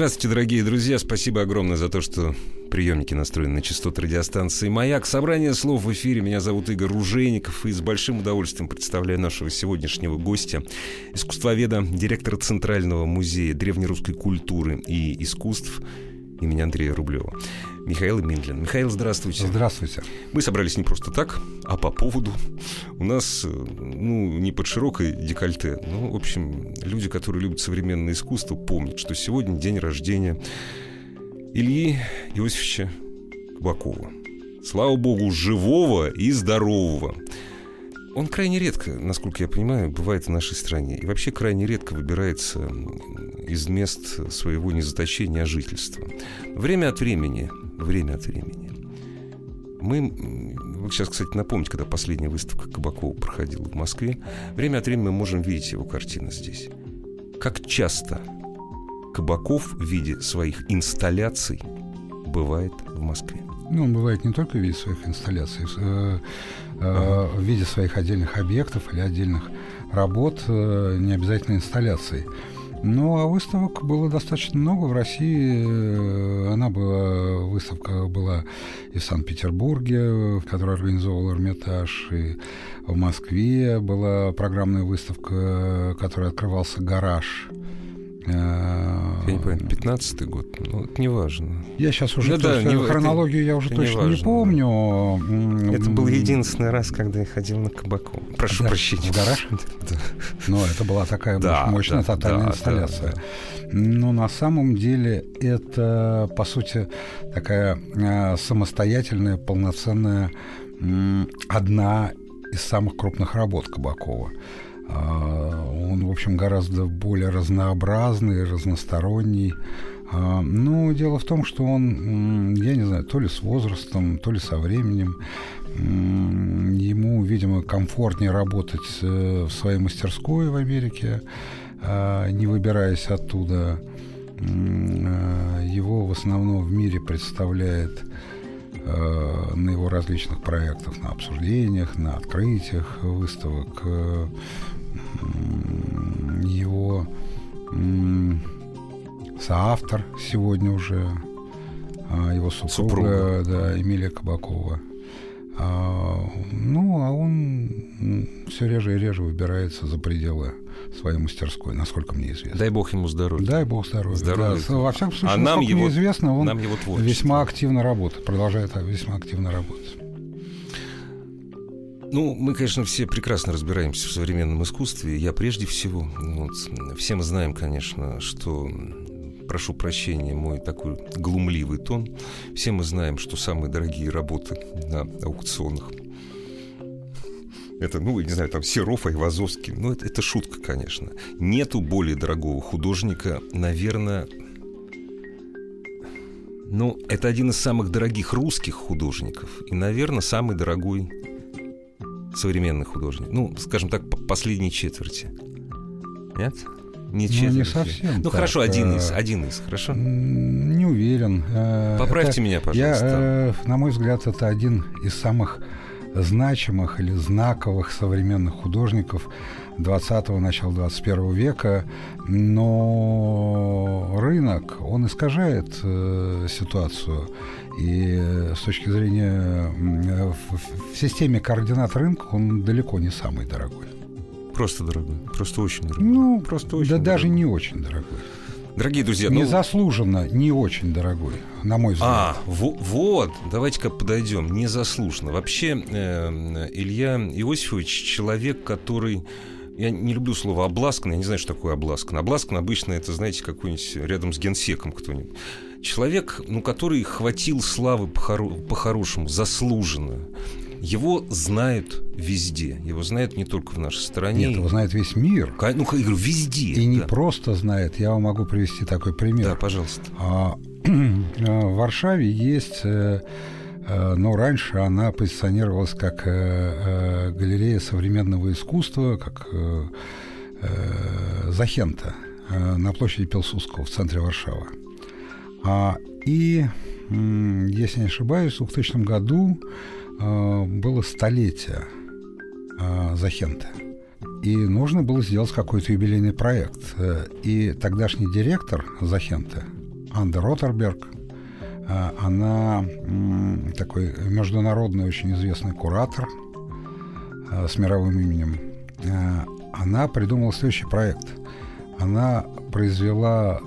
Здравствуйте, дорогие друзья. Спасибо огромное за то, что приемники настроены на частоту радиостанции «Маяк». Собрание слов в эфире. Меня зовут Игорь Ружейников. И с большим удовольствием представляю нашего сегодняшнего гостя, искусствоведа, директора Центрального музея древнерусской культуры и искусств имени Андрея Рублева. Михаил Миндлин. Михаил, здравствуйте. Здравствуйте. Мы собрались не просто так, а по поводу. У нас, ну, не под широкой декольте, но, в общем, люди, которые любят современное искусство, помнят, что сегодня день рождения Ильи Иосифовича Кабакова. Слава богу, живого и здорового. Он крайне редко, насколько я понимаю, бывает в нашей стране. И вообще крайне редко выбирается из мест своего не заточения, а жительства. Время от времени, время от времени. Мы, вы сейчас, кстати, напомните, когда последняя выставка Кабакова проходила в Москве, время от времени мы можем видеть его картины здесь. Как часто Кабаков в виде своих инсталляций бывает в Москве? Ну, он бывает не только в виде своих инсталляций, э, э, в виде своих отдельных объектов или отдельных работ, э, не обязательно инсталляций. Ну, а выставок было достаточно много в России. Э, она была, выставка была и в Санкт-Петербурге, которую организовал Эрмитаж, и в Москве была программная выставка, которая открывался «Гараж», я не понимаю, 15 год, ну, это не важно. Я сейчас уже ну, да, не, хронологию это, я уже точно не, не помню. Это был единственный раз, когда я ходил на Кабаку. Прошу да, прощения. В гараж? да. Но это была такая да, мощная да, тотальная да, инсталляция. Да, да. Но на самом деле это, по сути, такая э, самостоятельная, полноценная, э, одна из самых крупных работ Кабакова. А, он, в общем, гораздо более разнообразный, разносторонний. А, но дело в том, что он, я не знаю, то ли с возрастом, то ли со временем, ему, видимо, комфортнее работать э, в своей мастерской в Америке, а, не выбираясь оттуда. Его в основном в мире представляет на его различных проектах, на обсуждениях, на открытиях выставок э, его соавтор сегодня уже, а, его супруга, супруга. Да, Эмилия Кабакова. А, ну, а он все реже и реже выбирается за пределы своей мастерской, насколько мне известно. Дай бог ему здоровья. Дай бог здоровья. здоровья. Да. Во всяком случае, а нам его, мне известно, он нам его весьма активно работает, продолжает весьма активно работать. Ну, мы, конечно, все прекрасно разбираемся в современном искусстве. Я прежде всего. Вот, все мы знаем, конечно, что прошу прощения, мой такой глумливый тон. Все мы знаем, что самые дорогие работы на аукционах это, ну, не знаю, там Серов, Айвазовский. Ну, это, это шутка, конечно. Нету более дорогого художника, наверное, ну, это один из самых дорогих русских художников. И, наверное, самый дорогой современных художников? Ну, скажем так, последней четверти. Нет? Не четверти. Ну, не совсем. Ну, так. хорошо, один из, один из, хорошо? Не уверен. Э, Поправьте это, меня, пожалуйста. Я, э, на мой взгляд, это один из самых значимых или знаковых современных художников 20-го, начала 21 века, но рынок, он искажает э, ситуацию. И э, с точки зрения в, в системе координат рынка он далеко не самый дорогой. Просто дорогой, просто очень дорогой. Ну, просто очень да дорогой. даже не очень дорогой. Дорогие друзья, ну... Незаслуженно не очень дорогой, на мой взгляд. А, во вот, давайте-ка подойдем. Незаслуженно. Вообще, э, Илья Иосифович человек, который... Я не люблю слово обласкан, я не знаю, что такое обласкан. Обласкан обычно это, знаете, какой-нибудь рядом с генсеком кто-нибудь. Человек, ну, который хватил славы по-хорошему, заслуженно. Его знают везде. Его знают не только в нашей стране. Нет, его знает весь мир. Ну, я говорю, везде. И не просто знает. Я вам могу привести такой пример. Да, пожалуйста. А, в Варшаве есть Э, но раньше она позиционировалась как э, э, галерея современного искусства, как Захента на площади Пилсудского в центре Варшавы. А, и, если не ошибаюсь, в 2000 году было столетие Захента. И нужно было сделать какой-то юбилейный проект. И тогдашний директор Захента, Анда Роттерберг, она такой международный очень известный куратор а, с мировым именем. А, она придумала следующий проект. Она произвела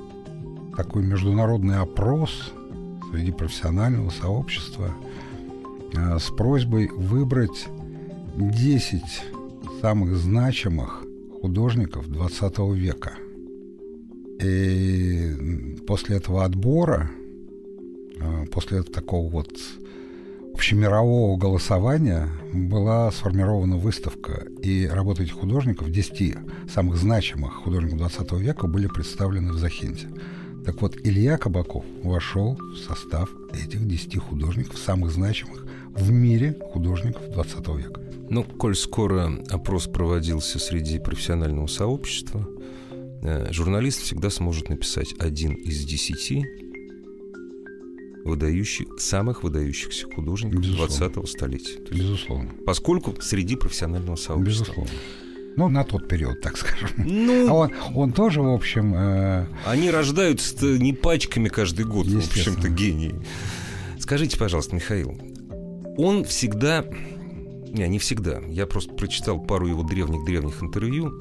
такой международный опрос среди профессионального сообщества с просьбой выбрать 10 самых значимых художников 20 века. И после этого отбора Э, после такого вот общемирового голосования была сформирована выставка, и работы этих художников, 10 самых значимых художников 20 века, были представлены в Захенте. Так вот, Илья Кабаков вошел в состав этих 10 художников, самых значимых в мире художников 20 века. Ну, коль скоро опрос проводился среди профессионального сообщества, э, журналист всегда сможет написать один из десяти выдающих, самых выдающихся художников 20-го столетия. есть, Безусловно. Поскольку среди профессионального сообщества. Безусловно. Ну, на тот период, так скажем. Ну, а он, он тоже, в общем... Э... Они рождаются не пачками каждый год, в общем-то, гении. Скажите, пожалуйста, Михаил, он всегда... Не, не всегда. Я просто прочитал пару его древних-древних интервью.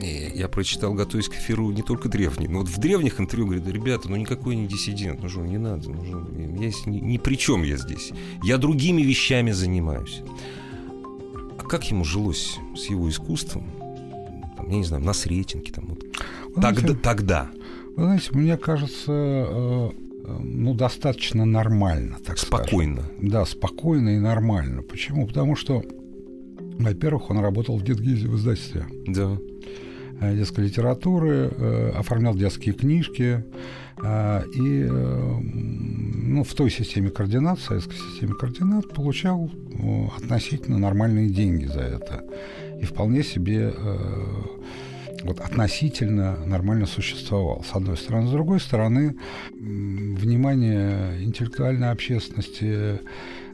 И я прочитал, готовясь к эфиру, не только древний, но вот в древних интервью говорит, ребята, ну никакой не диссидент, ну что, не надо, ну, что, я ни, ни при чем я здесь. Я другими вещами занимаюсь. А как ему жилось с его искусством? Там, я не знаю, на Сретенке там вот. Тогда, знаете, тогда. Вы знаете, мне кажется, э, э, ну, достаточно нормально, так Спокойно. Скажем. Да, спокойно и нормально. Почему? Потому что, во-первых, он работал в Дедгизе в издательстве. Да. Э, детской литературы, э, оформлял детские книжки. Э, и ну, в той системе координат, в советской системе координат, получал относительно нормальные деньги за это. И вполне себе вот относительно нормально существовал, с одной стороны. С другой стороны, внимание интеллектуальной общественности,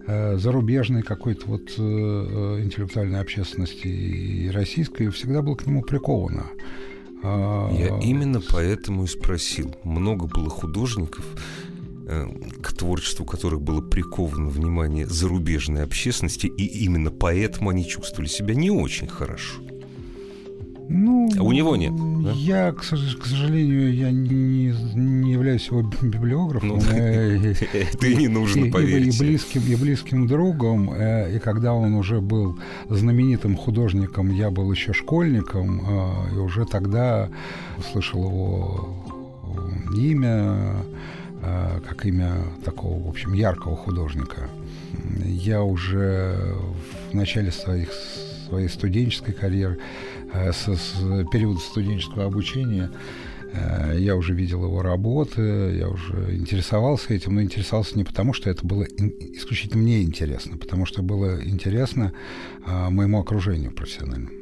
зарубежной какой-то вот э, э, интеллектуальной общественности и российской всегда было к нему приковано. А, Я именно поэтому и спросил. Много было художников, к творчеству которых было приковано внимание зарубежной общественности, и именно поэтому они чувствовали себя не очень хорошо. Ну, а у него нет. Да? Я, к, сожалению, я не, не являюсь его библиографом. Ну, э, ты не нужно, поверить. И, близким, и близким другом. Э, и когда он уже был знаменитым художником, я был еще школьником, э, и уже тогда слышал его имя, как имя такого, в общем, яркого художника. Я уже в начале своих, своей студенческой карьеры Э, с, с периода студенческого обучения э, я уже видел его работы, я уже интересовался этим, но интересовался не потому, что это было исключительно мне интересно, потому что было интересно а, моему окружению профессиональному.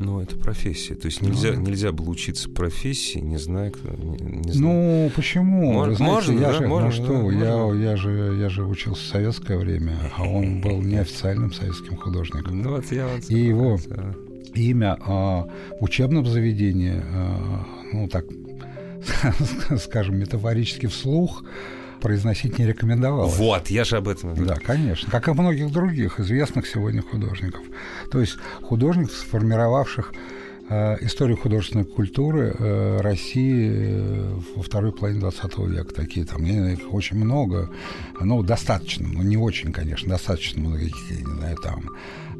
Ну, это профессия. То есть нельзя, ну, нельзя было учиться профессии, не зная, кто. Не, не зная. Ну, почему? Мож, знаете, можно, я да, же, можно, ну что, да, я, можно. я, же, я же учился в советское время, а он был неофициальным советским художником. Ну, вот я вот И его имя а, в учебном заведении, а, ну так, скажем, метафорически вслух, произносить не рекомендовалось. Вот, я же об этом. Да, конечно. Как и многих других известных сегодня художников. То есть художников, сформировавших э, историю художественной культуры э, России э, во второй половине 20 века. Такие там, их очень много, ну, достаточно, но не очень, конечно, достаточно много, я не знаю, там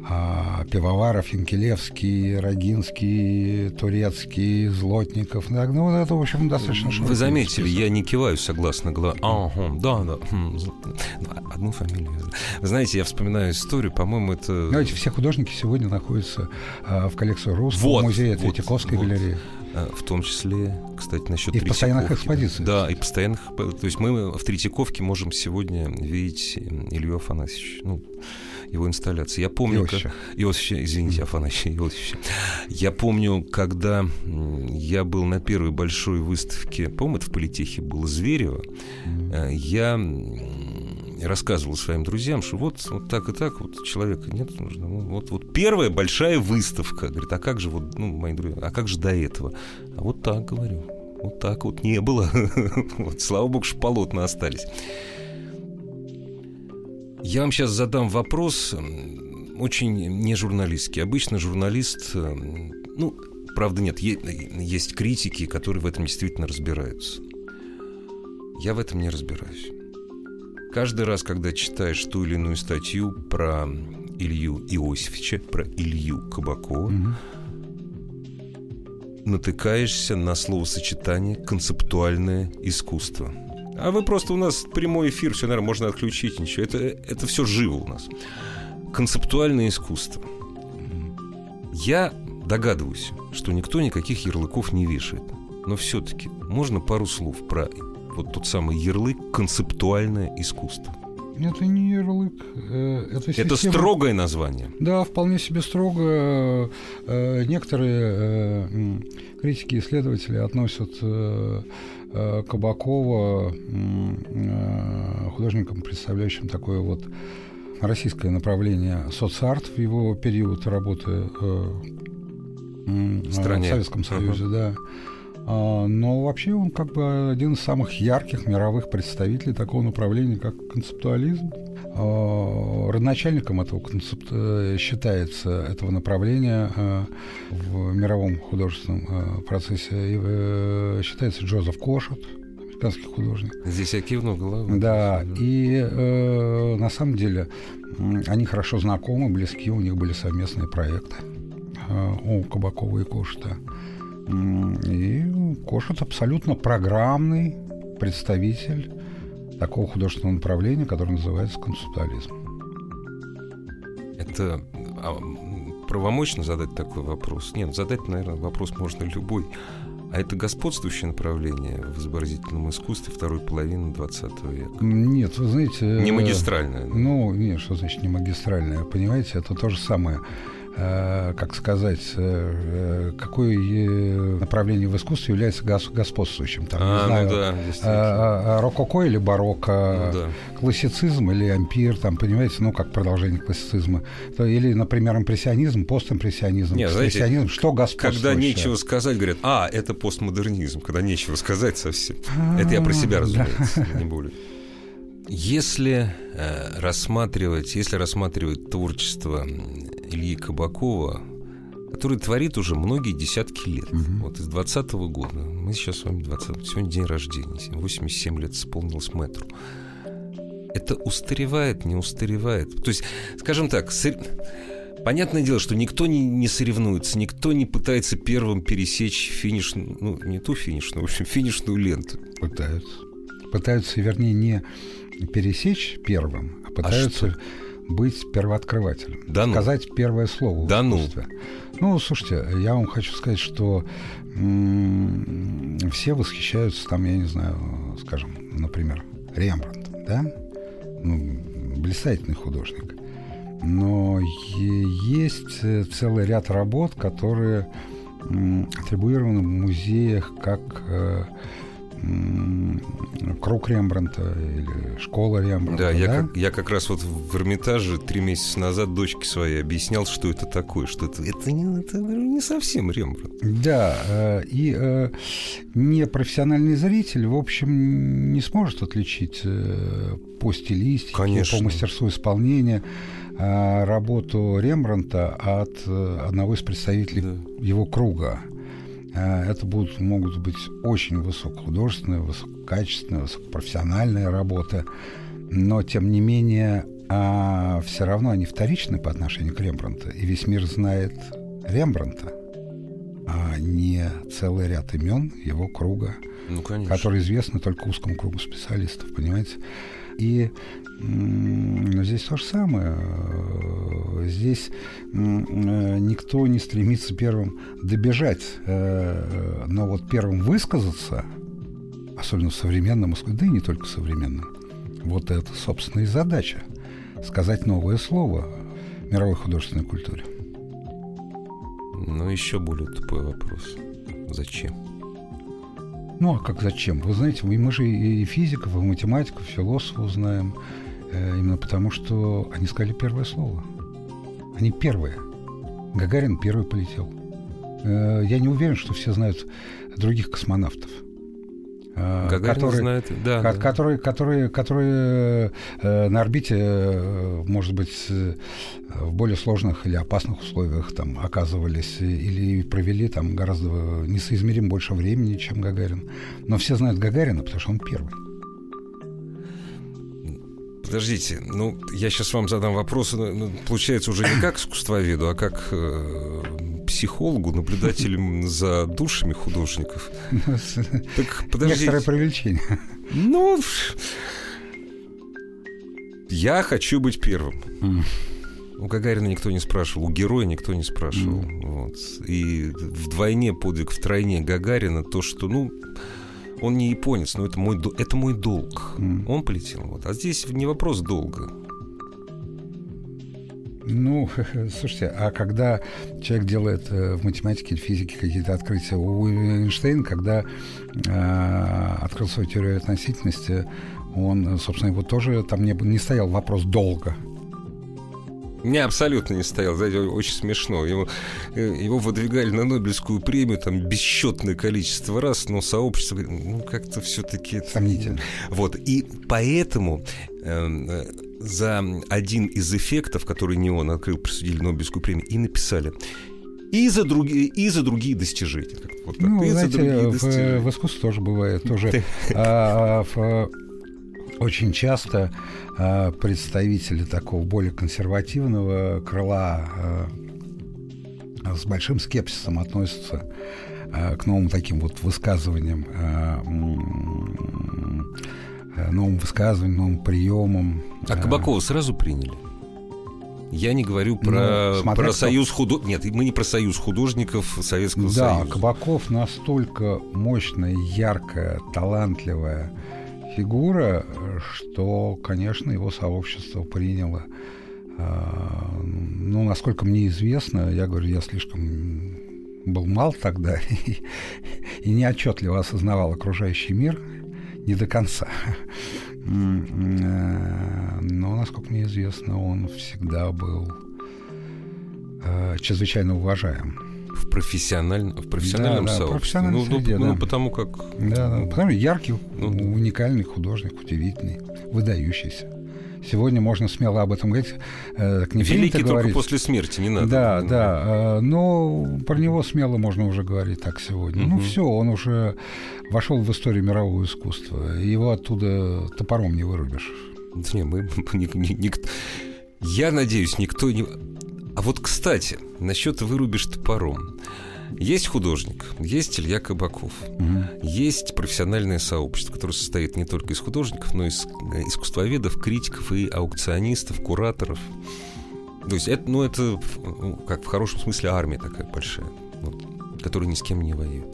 а, Пивоваров, Янкелевский, Рогинский, Турецкий, Злотников. Ну, это, в общем, достаточно Вы заметили, я не киваю согласно голове. Ага, да, да. Хм, одну фамилию. Вы знаете, я вспоминаю историю, по-моему, это... Знаете, все художники сегодня находятся а, в коллекции Русского вот, музея Третьяковской вот, галереи. А, в том числе, кстати, насчет И постоянных экспозиций. Да, и постоянных... То есть мы в Третьяковке можем сегодня видеть Илью Афанасьевича. Ну, его инсталляции. Я помню... Иосифа. Как... Иосифа, извините, Афанасий Иосифович. Я помню, когда я был на первой большой выставке, по-моему, это в Политехе было Зверево, э, я рассказывал своим друзьям, что вот, вот так и так, вот человека нет, нужно. Ну, вот, вот первая большая выставка. Говорит, а как же вот, ну, мои друзья, а как же до этого? А вот так, говорю. Вот так вот не было. вот, слава богу, что полотна остались. Я вам сейчас задам вопрос, очень не журналистский. Обычно журналист, ну, правда нет, есть критики, которые в этом действительно разбираются. Я в этом не разбираюсь. Каждый раз, когда читаешь ту или иную статью про Илью Иосифовича, про Илью Кабакова, угу. натыкаешься на словосочетание «концептуальное искусство». А вы просто у нас прямой эфир, все, наверное, можно отключить, ничего. Это, это все живо у нас. Концептуальное искусство. Я догадываюсь, что никто никаких ярлыков не вешает. Но все-таки можно пару слов про вот тот самый ярлык концептуальное искусство. Это не ярлык, э, это система... Это строгое название. Да, вполне себе строго. Э, некоторые э, критики и исследователи относят Кабакова художником, представляющим такое вот российское направление соцарт в его период работы в, стране. Советском Союзе, uh-huh. да. А, но вообще он как бы один из самых ярких мировых представителей такого направления, как концептуализм. А, родоначальником этого концепт... Э, считается этого направления э, в мировом художественном э, процессе считается Джозеф Кошет, американский художник. Здесь я кивну головой. Да, и э, на самом деле они хорошо знакомы, близки, у них были совместные проекты э, у Кабакова и Кошета. И Кошет абсолютно программный представитель такого художественного направления, которое называется концептуализм. Это а, правомочно задать такой вопрос? Нет, задать, наверное, вопрос можно любой. А это господствующее направление в изобразительном искусстве второй половины 20 века? Нет, вы знаете... Не магистральное? Ну, нет, что значит не магистральное? Понимаете, это то же самое Э, как сказать, э, какое направление в искусстве является господствующим. Там, а, не знаю, ну да, э, рококо или барокко, ну, да. классицизм или ампир, там, понимаете, ну, как продолжение классицизма. Или, например, импрессионизм, постимпрессионизм, Нет, знаете, что господствующее. Когда нечего сказать, говорят, а, это постмодернизм, когда нечего сказать совсем. Это я про себя, разумеется, не более. Если э, рассматривать, если рассматривать творчество Ильи Кабакова, который творит уже многие десятки лет. Угу. Вот из 20 -го года. Мы сейчас с вами 20 Сегодня день рождения. 87 лет исполнилось метру. Это устаревает, не устаревает. То есть, скажем так, сор... понятное дело, что никто не, не соревнуется, никто не пытается первым пересечь финиш, ну, не ту финишную, в общем, финишную ленту. Пытаются. Пытаются, вернее, не пересечь первым, а пытаются а быть первооткрывателем. Да ну. Сказать первое слово да в искусстве. Ну. ну, слушайте, я вам хочу сказать, что м- все восхищаются там, я не знаю, скажем, например, Рембрандт, да? Ну, блистательный художник. Но есть целый ряд работ, которые атрибуированы в музеях как э, круг Рембранта или школа Рембранта. Да, да? Я, как, я как раз вот в Эрмитаже три месяца назад дочке своей объяснял, что это такое, что это, это, не, это не совсем Рембрандт. Да, э, и э, непрофессиональный зритель, в общем, не сможет отличить э, по стилистике, Конечно. по мастерству исполнения работу Рембранта от одного из представителей да. его круга. А, это будут, могут быть очень высокохудожественные, высококачественные, высокопрофессиональные работы, но, тем не менее, а, все равно они вторичны по отношению к Рембрандту, и весь мир знает Рембрандта, а не целый ряд имен его круга, ну, которые известны только узкому кругу специалистов, понимаете? И но здесь то же самое. Здесь никто не стремится первым добежать, но вот первым высказаться, особенно в современном искусстве, да и не только в современном, вот это, собственно, и задача – сказать новое слово мировой художественной культуре. Но еще более тупой вопрос. Зачем? Ну, а как зачем? Вы знаете, мы же и физиков, и математиков, и философов знаем, э, именно потому, что они сказали первое слово. Они первые. Гагарин первый полетел. Э, я не уверен, что все знают других космонавтов – Гагарин которые, знает, да, ко- да. которые, которые, которые э, на орбите, э, может быть, э, в более сложных или опасных условиях там оказывались или провели там гораздо несоизмеримо больше времени, чем Гагарин. Но все знают Гагарина, потому что он первый. Подождите, ну, я сейчас вам задам вопрос, ну, ну получается, уже не как искусствоведу, а как э, психологу, наблюдателем за душами художников. Так, подождите. Некоторое привлечение. Ну, я хочу быть первым. У Гагарина никто не спрашивал, у героя никто не спрашивал. Mm. Вот. И вдвойне подвиг, втройне Гагарина то, что, ну, он не японец, но это мой, это мой долг. Mm. Он полетел. Вот. А здесь не вопрос долга. Ну, слушайте, а когда человек делает э, в математике или физике какие-то открытия, у Эйнштейна, когда э, открыл свою теорию относительности, он, собственно, его тоже там не, не стоял вопрос долго. Не, абсолютно не стоял. Знаете, очень смешно. Его, э, его выдвигали на Нобелевскую премию там бесчетное количество раз, но сообщество ну, как-то все-таки... Сомнительно. Вот. И поэтому эм, э, за один из эффектов, который не он открыл, присудили Нобелевскую премию, и написали и за другие, и за другие достижения. Вот так. Ну, и знаете, за другие в, достижения. в искусстве тоже бывает. Тоже, а, в, очень часто а, представители такого более консервативного крыла а, с большим скепсисом относятся а, к новым таким вот высказываниям, а новым высказываниям, новым приемам. А Кабакова сразу приняли? Я не говорю про, ну, про союз художников. Нет, мы не про союз художников Советского да, Союза. Да, Кабаков настолько мощная, яркая, талантливая фигура, что, конечно, его сообщество приняло. А, ну, насколько мне известно, я говорю, я слишком был мал тогда и, и неотчетливо осознавал окружающий мир не до конца. Э, но, насколько мне известно, он всегда был э, чрезвычайно уважаем. В, профессиональ... в профессиональном да, да, сообществе? Ну, ну, среде, ну, да. ну, потому как... Да, да, потому яркий, ну, уникальный художник, удивительный, выдающийся. Сегодня можно смело об этом говорить. Э, не Великий только говорить. после смерти, не надо. Да, да. Э, но про него смело можно уже говорить так сегодня. Угу. Ну все, он уже вошел в историю мирового искусства. Его оттуда топором не вырубишь. Не, мы, ник, ник, я надеюсь, никто не... А вот, кстати, насчет вырубишь топором. Есть художник, есть Илья Кабаков, угу. есть профессиональное сообщество, которое состоит не только из художников, но и из искусствоведов, критиков и аукционистов, кураторов. То есть это, ну, это как в хорошем смысле армия такая большая, вот, которая ни с кем не воюет.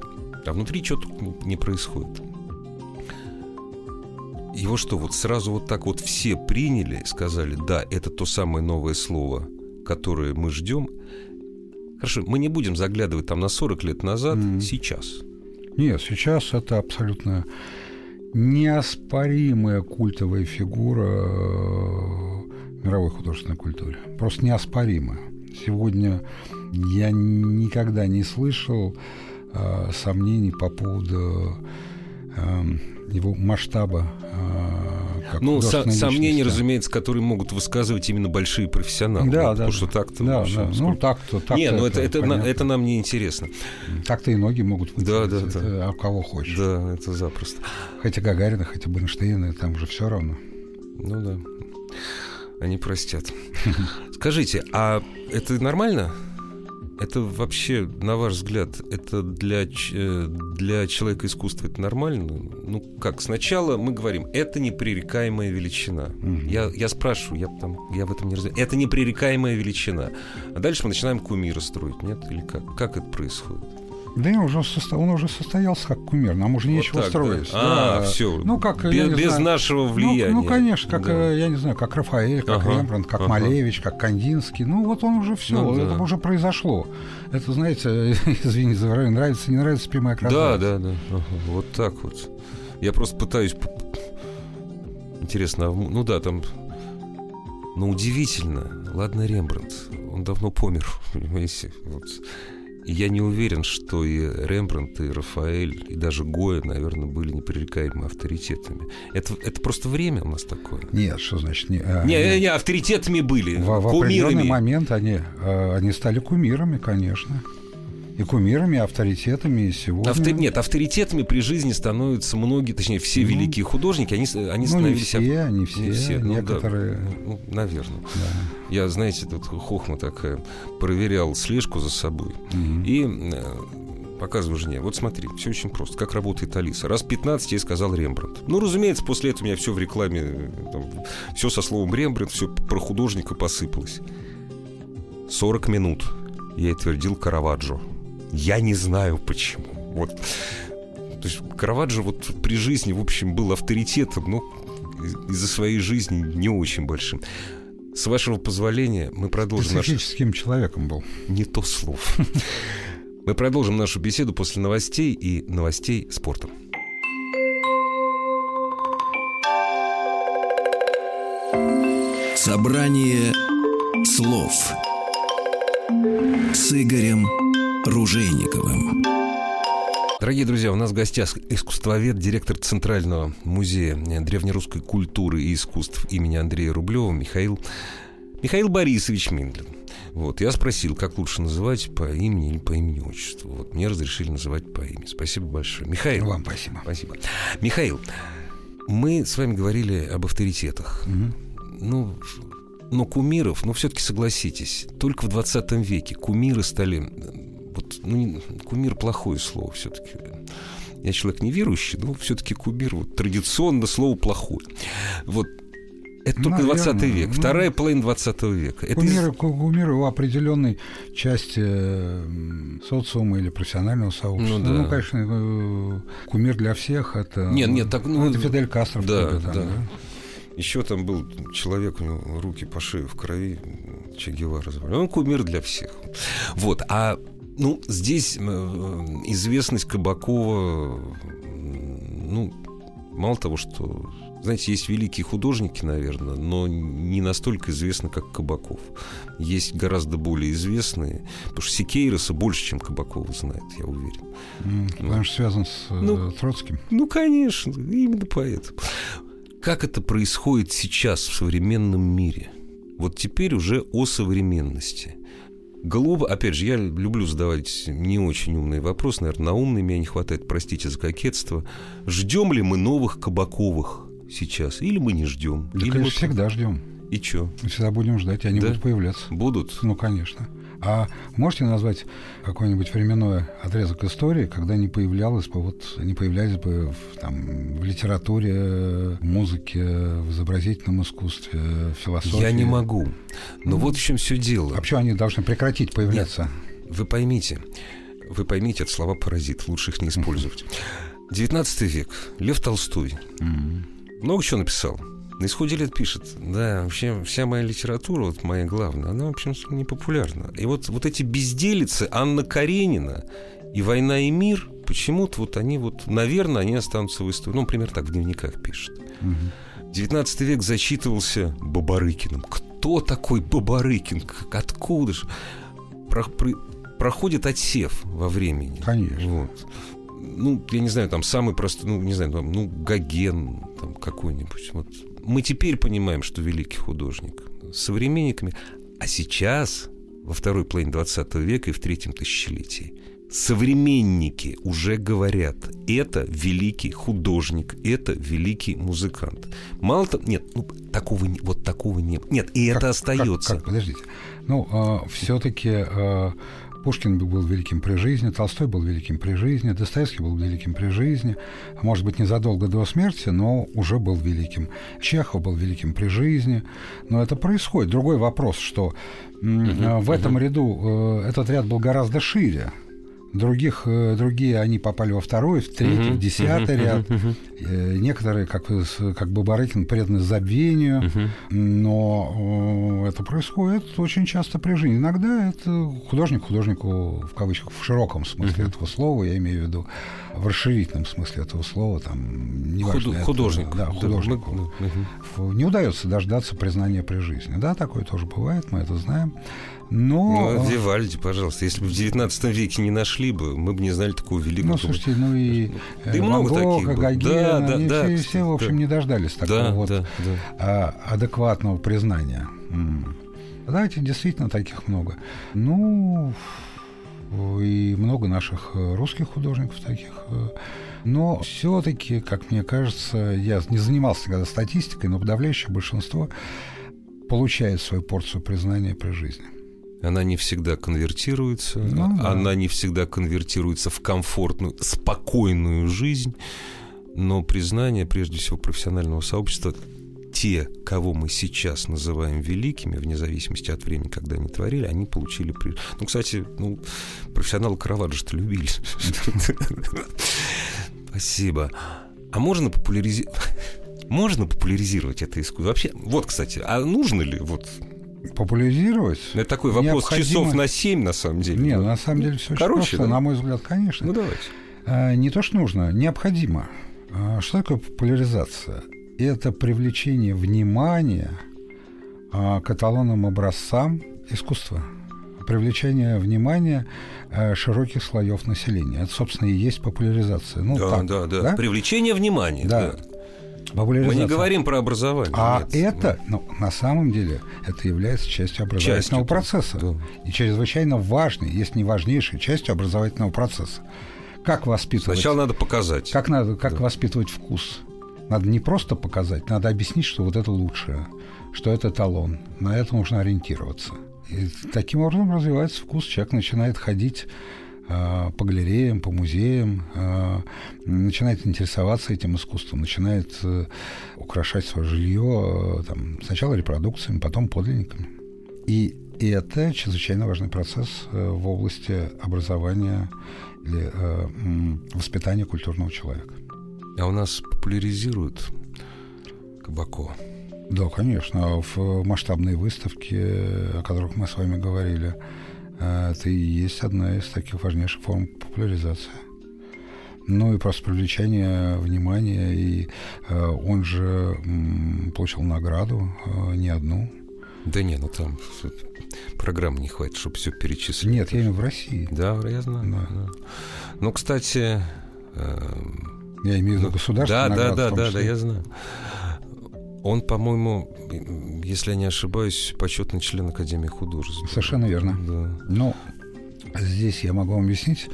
А внутри что-то не происходит. Его что, вот сразу вот так вот все приняли, сказали, да, это то самое новое слово, которое мы ждем, Хорошо, мы не будем заглядывать там на 40 лет назад, mm. сейчас. Нет, сейчас это абсолютно неоспоримая культовая фигура э, мировой художественной культуры. Просто неоспоримая. Сегодня я никогда не слышал э, сомнений по поводу э, его масштаба э, как Ну, со- сомнения, разумеется, которые могут высказывать именно большие профессионалы. Да, ну, да. Потому что так-то... Да, да. Сколько... Ну, так-то... так Не, ну это, это, это, это нам не интересно. Так-то и ноги могут выйти. Да, да, это, да. А кого хочешь. Да, это запросто. Хотя Гагарина, хотя Бенштейна, там уже все равно. Ну да. Они простят. Скажите, а это нормально? Это вообще, на ваш взгляд, это для, э, для человека искусства это нормально? Ну, как, сначала мы говорим, это непререкаемая величина. Угу. Я, я спрашиваю, я, там, я в этом не разбираюсь. Это непререкаемая величина. А дальше мы начинаем кумира строить, нет? Или как? Как это происходит? Да он уже, состо... он уже состоялся как кумир, нам уже вот нечего так, строить. Да. А, да. все. Ну, как, без, без знаю, нашего влияния. Ну, ну конечно, как, да. Э, я не знаю, как Рафаэль, как ага, Рембрандт, как ага. Малевич, как Кандинский. Ну, вот он уже все, ну, да. это уже произошло. Это, знаете, извините за нравится, не нравится, прямая красавица. Да, да, да. Ага. Вот так вот. Я просто пытаюсь... Интересно, а ну да, там... Ну, удивительно. Ладно, Рембрандт. Он давно помер, понимаете? Вот я не уверен, что и Рембрандт, и Рафаэль, и даже Гоя, наверное, были непререкаемыми авторитетами. Это, это просто время у нас такое. Нет, что значит? Не, а, не, не, не авторитетами были, в, в определенный момент они, а, они стали кумирами, конечно и кумирами, и авторитетами и сегодня. Авто... Нет, авторитетами при жизни становятся многие, точнее, все ну, великие художники, они, они ну, становились... не все, не все, не все некоторые... Ну, да, ну, наверное. Да. Я, знаете, тут хохма такая, проверял слежку за собой. Угу. И э, показываю жене. Вот смотри, все очень просто. Как работает Алиса. Раз 15 я сказал Рембрандт. Ну, разумеется, после этого у меня все в рекламе, э, там, все со словом Рембрандт, все про художника посыпалось. 40 минут я твердил Караваджо. Я не знаю почему. Вот. То есть Караваджо вот при жизни, в общем, был авторитетом, но из-за своей жизни не очень большим. С вашего позволения мы продолжим... Специфическим наш... человеком был. Не то слово. Мы продолжим нашу беседу после новостей и новостей спорта. Собрание слов с Игорем Ружейниковым. Дорогие друзья, у нас в гостях искусствовед, директор Центрального музея древнерусской культуры и искусств имени Андрея Рублева Михаил, Михаил Борисович Миндлин. Вот, я спросил, как лучше называть по имени или по имени отчеству. Вот, мне разрешили называть по имени. Спасибо большое. Михаил. Вам спасибо. Спасибо. Михаил, мы с вами говорили об авторитетах. Угу. Ну, но кумиров, ну, все-таки согласитесь, только в 20 веке кумиры стали вот, ну, кумир плохое слово все-таки. Я человек неверующий, но все-таки кумир вот, традиционно слово плохое. Вот это только Наверное, 20 век, ну, вторая половина 20 века. Это кумиры, из... кумиры у определенной части социума или профессионального сообщества. Ну, да. ну конечно, э, кумир для всех это. Нет, нет, так ну, это Фидель Кастро. Да, там, да. да. Еще там был человек, у него руки по шее в крови, Че Гевара Он кумир для всех. Вот, а ну, здесь э, известность Кабакова, ну, мало того, что, знаете, есть великие художники, наверное, но не настолько известны, как Кабаков. Есть гораздо более известные, потому что Сикейроса больше, чем Кабакова знает, я уверен. Mm, ну, потому что связан с э, ну, Троцким. Ну, конечно, именно поэтому. Как это происходит сейчас в современном мире? Вот теперь уже о современности – Глупо, опять же, я люблю задавать не очень умные вопросы, наверное, на умные меня не хватает, простите за кокетство. Ждем ли мы новых Кабаковых сейчас, или мы не ждем? Да, или конечно, мы... всегда ждем. И что? Мы всегда будем ждать, и они да? будут появляться. Будут? Ну, конечно. А можете назвать какой-нибудь временной отрезок истории, когда не появлялось бы, вот, не появлялись бы в, там, в литературе, в музыке, в изобразительном искусстве, в философии? Я не могу. Но ну, вот в чем все дело. А почему они должны прекратить появляться? Нет, вы поймите, вы поймите, это слова паразит, лучше их не использовать. 19 век, Лев Толстой. Много чего написал. На исходе лет пишет, да, вообще вся моя литература, вот моя главная, она, в общем, не популярна. И вот, вот эти безделицы Анна Каренина и «Война и мир», почему-то вот они вот, наверное, они останутся в истории. Ну, например, так в дневниках пишет. Угу. 19 век зачитывался Бабарыкиным. Кто такой Бабарыкин? Откуда же? Про, про, проходит отсев во времени. Конечно. Вот ну, я не знаю, там самый простой, ну, не знаю, там, ну, Гоген там какой-нибудь. Вот мы теперь понимаем, что великий художник. С современниками. А сейчас, во второй половине 20 века и в третьем тысячелетии, современники уже говорят, это великий художник, это великий музыкант. Мало того, нет, ну, такого, вот такого не Нет, и как, это остается. Как, как, подождите. Ну, э, все-таки э, Пушкин был великим при жизни, Толстой был великим при жизни, Достоевский был великим при жизни, может быть, незадолго до смерти, но уже был великим. Чехов был великим при жизни, но это происходит. Другой вопрос, что uh-huh, в этом ряду э, этот ряд был гораздо шире. Других, э, другие они попали во второй, в третий, uh-huh, в десятый uh-huh, ряд. Uh-huh. Некоторые, как, как бы Барыкин, преданы забвению, uh-huh. но это происходит очень часто при жизни. Иногда это художник художнику, в кавычках, в широком смысле uh-huh. этого слова, я имею в виду в расширительном смысле этого слова, там, неважно, Худ, художник. Это, да, художнику. Uh-huh. Не удается дождаться признания при жизни. Да, такое тоже бывает, мы это знаем. Но... Ну, Вивальди, пожалуйста, если бы в 19 веке не нашли бы, мы бы не знали такого великого... Ну, слушайте, ну и да и много Гога, таких Гогена, да, да, они да, все, кстати, все, в общем, да. не дождались такого да, вот да, да. А, адекватного признания. Давайте, действительно, таких много. Ну, и много наших э, русских художников таких. Э. Но все-таки, как мне кажется, я не занимался никогда статистикой, но подавляющее большинство получает свою порцию признания при жизни. Она не всегда конвертируется, ну, да. она не всегда конвертируется в комфортную, спокойную жизнь, но признание, прежде всего, профессионального сообщества те, кого мы сейчас называем великими, вне зависимости от времени, когда они творили, они получили... Ну, кстати, ну, профессионалы Караваджо-то любили. Спасибо. А можно популяризировать... Можно популяризировать это искусство? Вообще, вот, кстати, а нужно ли вот популяризировать. Это такой вопрос необходимо... часов на 7, на самом деле. Нет, на самом деле все Короче, очень просто, да? на мой взгляд, конечно. Ну, давайте. А, не то, что нужно, необходимо. А, что такое популяризация? Это привлечение внимания а, к эталонным образцам искусства привлечение внимания широких слоев населения. Это, собственно, и есть популяризация. Ну, да, так, да, да, да. Привлечение внимания. Да. да. Мы не говорим про образование. А нет. это, ну, на самом деле, это является частью образовательного частью, процесса. Да. И чрезвычайно важной, если не важнейшей частью образовательного процесса. Как воспитывать? Сначала надо показать. Как, надо, как да. воспитывать вкус? Надо не просто показать, надо объяснить, что вот это лучшее, что это талон. На это нужно ориентироваться. И таким образом развивается вкус. Человек начинает ходить по галереям, по музеям, а, начинает интересоваться этим искусством, начинает э, украшать свое жилье э, там, сначала репродукциями, потом подлинниками. И, и это чрезвычайно важный процесс э, в области образования или воспитания культурного человека. А у нас популяризируют Кабако. Да, конечно. В масштабной выставке, о которых мы с вами говорили, это и есть одна из таких важнейших форм популяризации. Ну и просто привлечение внимания, и э, он же м, получил награду, э, не одну. Да не, ну там программы не хватит, чтобы все перечислить. Нет, я имею в России. Да, я знаю. Да. Да. Ну, кстати... Э, я имею в виду ну, государственную да, награду. Да, да, да, да, я знаю. Он, по-моему, если я не ошибаюсь, почетный член Академии художеств. Совершенно верно. Да. Ну, здесь я могу вам объяснить,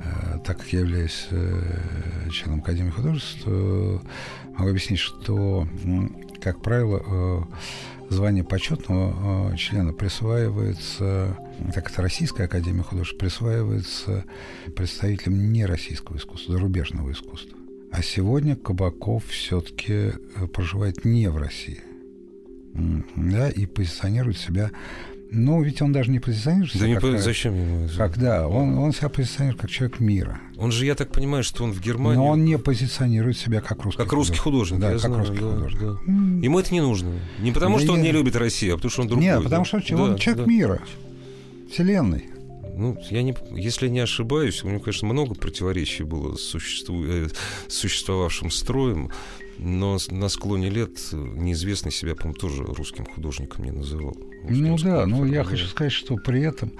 э, так как я являюсь э, членом Академии художеств, могу объяснить, что, как правило, э, звание почетного члена присваивается, так это Российская Академия художеств, присваивается представителям нероссийского искусства, зарубежного искусства. А сегодня Кабаков все-таки э, проживает не в России. Да, и позиционирует себя ну, ведь он даже не позиционирует себя. Да как, не, зачем ему? Как, да, он, он себя позиционирует как человек мира. Он же, я так понимаю, что он в Германии. Но он не позиционирует себя как русский. Как русский художник. Да, как знаю, русский да, художник. Да. Ему это не нужно. Не потому, да что он не любит Россию, а потому, что он другой. Нет, потому что да, он человек да. мира, вселенной. Ну, я не, если не ошибаюсь, у него, конечно, много противоречий было с существу, э, существовавшим строем, но на склоне лет неизвестный себя, по-моему, тоже русским художником не называл. Ну да, но я хочу сказать, что при этом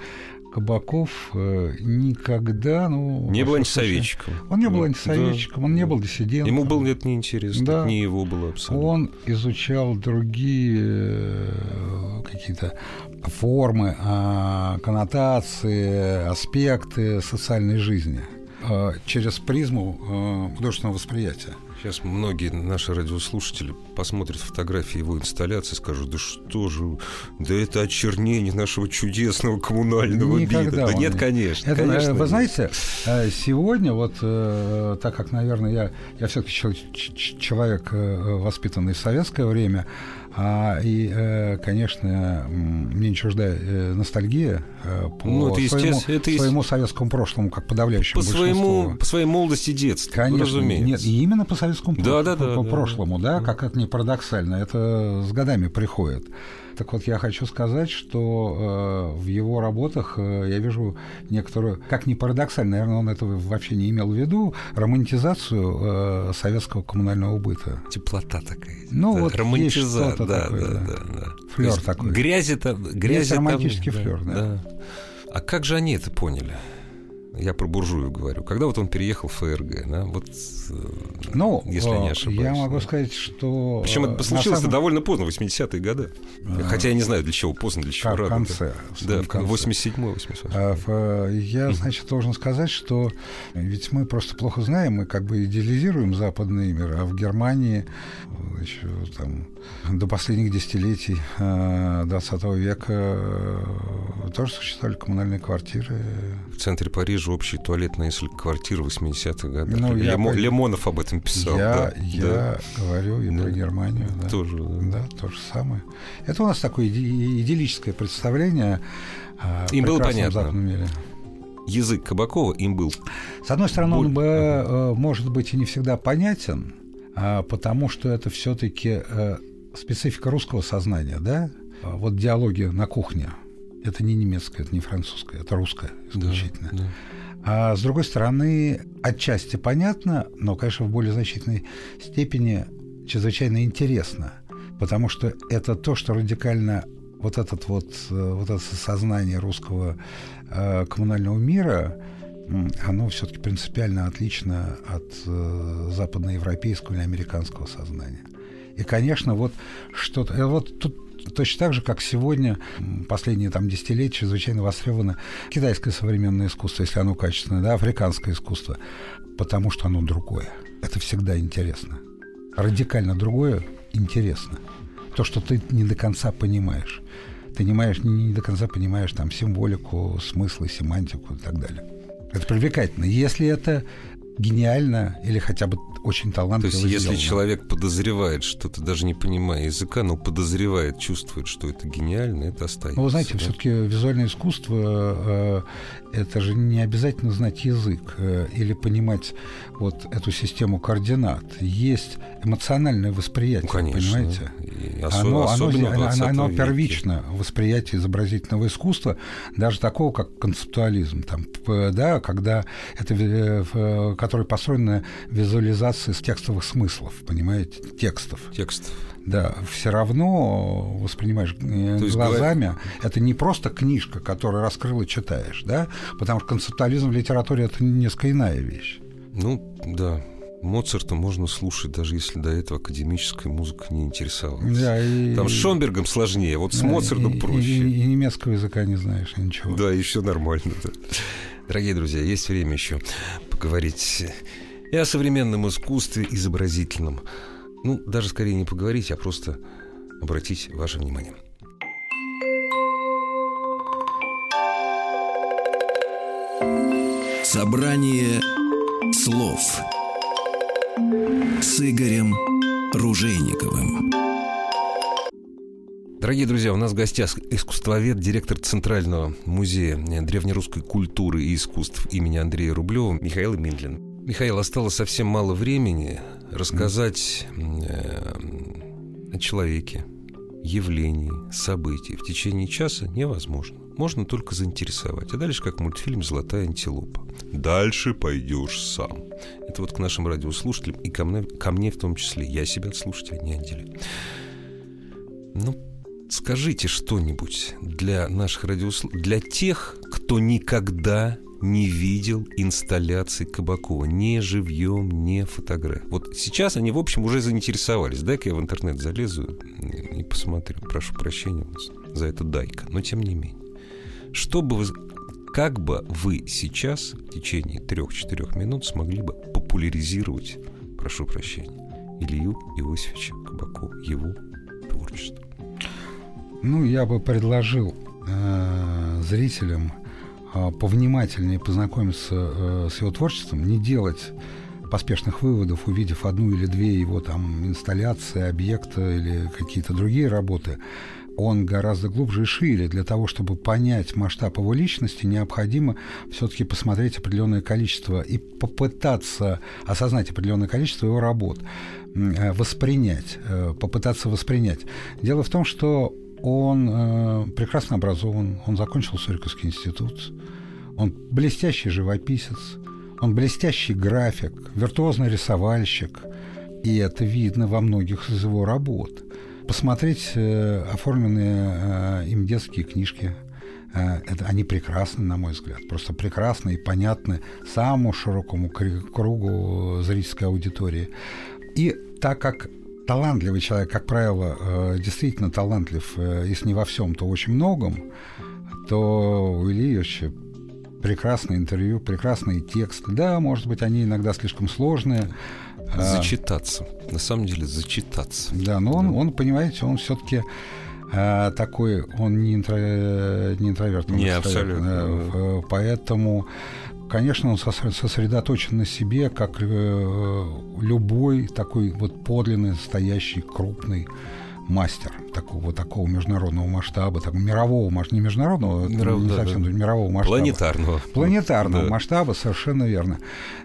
Кабаков э, никогда, ну... Не был антисоветчиком. Он не был ну, антисоветчиком, да, он не был диссидентом. Ему было это неинтересно, да. не его было абсолютно. Он изучал другие э, какие-то формы, а, коннотации, аспекты социальной жизни а, через призму художественного восприятия. Сейчас многие наши радиослушатели посмотрят фотографии его инсталляции и скажут, да что же, да это очернение нашего чудесного коммунального Никогда вида. Да нет, конечно. Это, конечно вы нет. знаете, э, сегодня вот, э, так как, наверное, я, я все-таки человек, э, воспитанный в советское время, а, и, э, конечно, мне не чужда э, ностальгия э, по ну, это своему, это своему советскому прошлому, как подавляющему по своему, по своей молодости и детству, Конечно, разумеется. нет, и именно по советскому да, да, да, по да, прошлому, да, да, как это не парадоксально, это с годами приходит. Так вот, я хочу сказать, что э, в его работах э, я вижу некоторую, как ни парадоксально, наверное, он этого вообще не имел в виду, романтизацию э, советского коммунального быта. Теплота такая. Ну, да, вот романтизация, да, такое, да, да, да, да. Флер такой. Грязи-то... Грязи Есть романтический там, флер, да. да. А как же они это поняли? Я про буржую говорю. Когда вот он переехал в ФРГ, да, вот, э, ну, если не ошибаюсь. Я могу да. сказать, что... Причем это случилось самом... довольно поздно, в 80-е годы. А, Хотя я не знаю, для чего поздно, для чего рано. В конце. Да, в 87-й, 88 а, Я, значит, должен сказать, что ведь мы просто плохо знаем, мы как бы идеализируем западный мир, а в Германии еще там до последних десятилетий 20 э, века э, тоже существовали коммунальные квартиры. В центре Парижа общий туалет на несколько квартир 80-х годов. Ну, Лемо, я, Лимонов об этом писал. Я, да, я да. говорю и да. про Германию. Да. Тоже. Да. да, то же самое. Это у нас такое идиллическое представление о Им было понятно. мире. Язык Кабакова им был. С одной стороны, Боль... он бы, ага. может быть, и не всегда понятен, а, потому что это все-таки специфика русского сознания, да? А вот диалоги на кухне. Это не немецкое, это не французское, это русское исключительно. Да, да. А с другой стороны, отчасти понятно, но, конечно, в более значительной степени чрезвычайно интересно, потому что это то, что радикально вот этот вот, э, вот это сознание русского э, коммунального мира, оно все-таки принципиально отлично от э, западноевропейского или американского сознания. И, конечно, вот что-то... Э, вот тут точно так же, как сегодня, последние там десятилетия, чрезвычайно востребовано китайское современное искусство, если оно качественное, да, африканское искусство, потому что оно другое. Это всегда интересно. Радикально другое интересно. То, что ты не до конца понимаешь. Ты не, понимаешь, не до конца понимаешь там символику, смыслы, семантику и так далее. Это привлекательно. Если это гениально или хотя бы очень талантливо То есть, если человек подозревает что-то, даже не понимая языка, но подозревает, чувствует, что это гениально, это остается. Ну, вы знаете, да? все-таки визуальное искусство э, это же не обязательно знать язык э, или понимать вот эту систему координат. Есть эмоциональное восприятие, ну, конечно, понимаете? Осо- оно, оно, оно, оно первично восприятие изобразительного искусства, даже такого, как концептуализм, там, да, когда это, э, который построен на визуализации из текстовых смыслов, понимаете, текстов. Текстов. Да, все равно воспринимаешь э, То глазами. Говоря... Это не просто книжка, которую раскрыл и читаешь, да, потому что концептуализм в литературе это несколько иная вещь. Ну, да, Моцарта можно слушать, даже если до этого академическая музыка не интересовалась. Да, и, Там с Шонбергом сложнее, вот с да, Моцартом и, проще. И, и, и немецкого языка не знаешь, ничего. Да, еще нормально. Да. Дорогие друзья, есть время еще поговорить и о современном искусстве изобразительном. Ну, даже скорее не поговорить, а просто обратить ваше внимание. Собрание слов с Игорем Ружейниковым. Дорогие друзья, у нас в гостях искусствовед, директор Центрального музея древнерусской культуры и искусств имени Андрея Рублева Михаил Миндлин. Михаил, осталось совсем мало времени рассказать э, о человеке, явлении, событии в течение часа невозможно. Можно только заинтересовать. А дальше как мультфильм «Золотая антилопа». Дальше пойдешь сам. Это вот к нашим радиослушателям и ко мне, ко мне в том числе. Я себя от слушателя не отделю. Ну, скажите что-нибудь для наших радиослушателей, для тех, кто никогда не видел инсталляции Кабакова. Ни живьем, ни фотограф. Вот сейчас они, в общем, уже заинтересовались. Дай-ка я в интернет залезу и посмотрю. Прошу прощения за это дай-ка. Но тем не менее. Что бы вы, как бы вы сейчас в течение трех-четырех минут смогли бы популяризировать прошу прощения, Илью Иосифовича Кабако, его творчество? Ну, я бы предложил э, зрителям повнимательнее познакомиться э, с его творчеством, не делать поспешных выводов, увидев одну или две его там инсталляции, объекта или какие-то другие работы, он гораздо глубже и шире. Для того, чтобы понять масштаб его личности, необходимо все-таки посмотреть определенное количество и попытаться осознать определенное количество его работ, э, воспринять, э, попытаться воспринять. Дело в том, что он э, прекрасно образован, он закончил Суриковский институт, он блестящий живописец, он блестящий график, виртуозный рисовальщик, и это видно во многих из его работ. Посмотреть э, оформленные э, им детские книжки, э, это, они прекрасны, на мой взгляд, просто прекрасны и понятны самому широкому кругу зрительской аудитории. И так как талантливый человек, как правило, э, действительно талантлив, э, если не во всем, то очень многом, то у Ильи Ильича прекрасное интервью, прекрасные тексты. Да, может быть, они иногда слишком сложные. А, зачитаться. На самом деле, зачитаться. Да, но он, он понимаете, он все-таки э, такой, он не, интро, не интроверт. Не, абсолютно. Поэтому, конечно, он сосредоточен на себе, как э, любой такой вот подлинный, настоящий, крупный мастер такого, такого международного масштаба, так, мирового, не международного, Миров, не да, совсем, да. мирового масштаба. Планетарного. Планетарного да. масштаба, совершенно верно.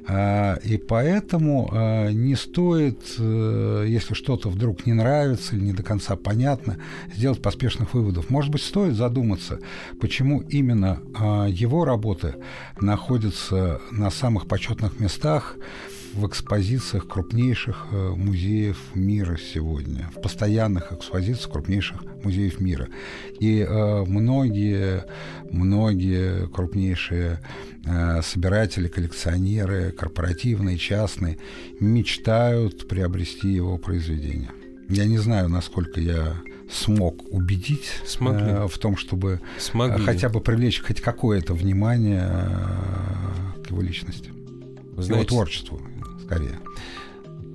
А, и поэтому а, не стоит, э, если что-то вдруг не нравится или не до конца понятно, сделать поспешных выводов. Может быть, стоит задуматься, почему именно а, его работы находятся на самых почетных местах, в экспозициях крупнейших э, музеев мира сегодня, в постоянных экспозициях крупнейших музеев мира. И э, многие, многие крупнейшие э, собиратели, коллекционеры, корпоративные, частные, мечтают приобрести его произведение. Я не знаю, насколько я смог убедить Смогли. Э, в том, чтобы Смогли. хотя бы привлечь хоть какое-то внимание э, к его личности, Вы знаете, его творчеству скорее.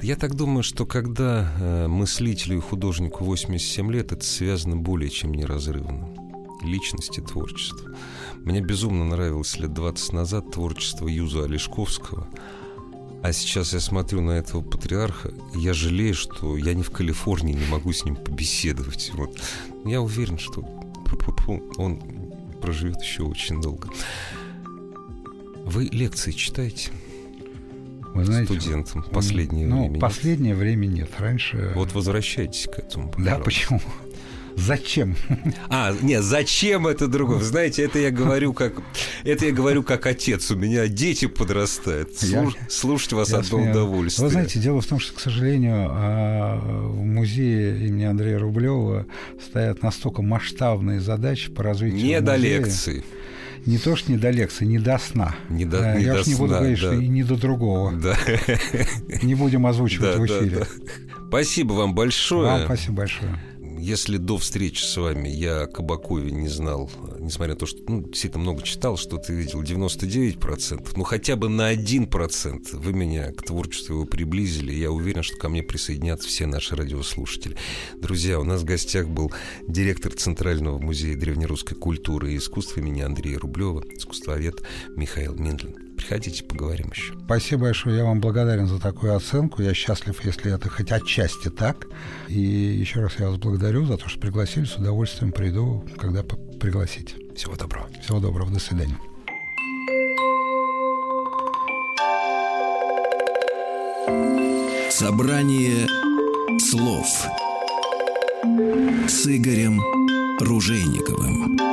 Я так думаю, что когда э, мыслителю и художнику 87 лет, это связано более чем неразрывно. Личность и творчество. Мне безумно нравилось лет 20 назад творчество Юза Олешковского. А сейчас я смотрю на этого патриарха, и я жалею, что я не в Калифорнии, не могу с ним побеседовать. Вот. Я уверен, что он проживет еще очень долго. Вы лекции читаете? Вы знаете, студентам последнее ну, время? Последнее время нет. Раньше. Вот возвращайтесь к этому. Пожалуйста. Да, почему? Зачем? А, нет, зачем это другое? Вы знаете, это я говорю как это я говорю как отец. У меня дети подрастают. Слуш, я, слушать вас одно удовольствие. Вы знаете, дело в том, что, к сожалению, а, в музее имени Андрея Рублева стоят настолько масштабные задачи по развитию. Не музея. до лекции не то что не до лекции, не до сна. Не до, не Я до уж не буду говорить, да. что и не до другого. Да. Не будем озвучивать да, в эфире. Да, да. Спасибо вам большое. Вам спасибо большое если до встречи с вами я о Кабакове не знал, несмотря на то, что ну, действительно много читал, что ты видел 99%, ну хотя бы на 1% вы меня к творчеству его приблизили. Я уверен, что ко мне присоединятся все наши радиослушатели. Друзья, у нас в гостях был директор Центрального музея древнерусской культуры и искусства имени Андрея Рублева, искусствовед Михаил Миндлин. Приходите, поговорим еще. Спасибо большое. Я вам благодарен за такую оценку. Я счастлив, если это хоть отчасти так. И еще раз я вас благодарю за то, что пригласили. С удовольствием приду, когда пригласите. Всего доброго. Всего доброго. До свидания. Собрание слов с Игорем Ружейниковым.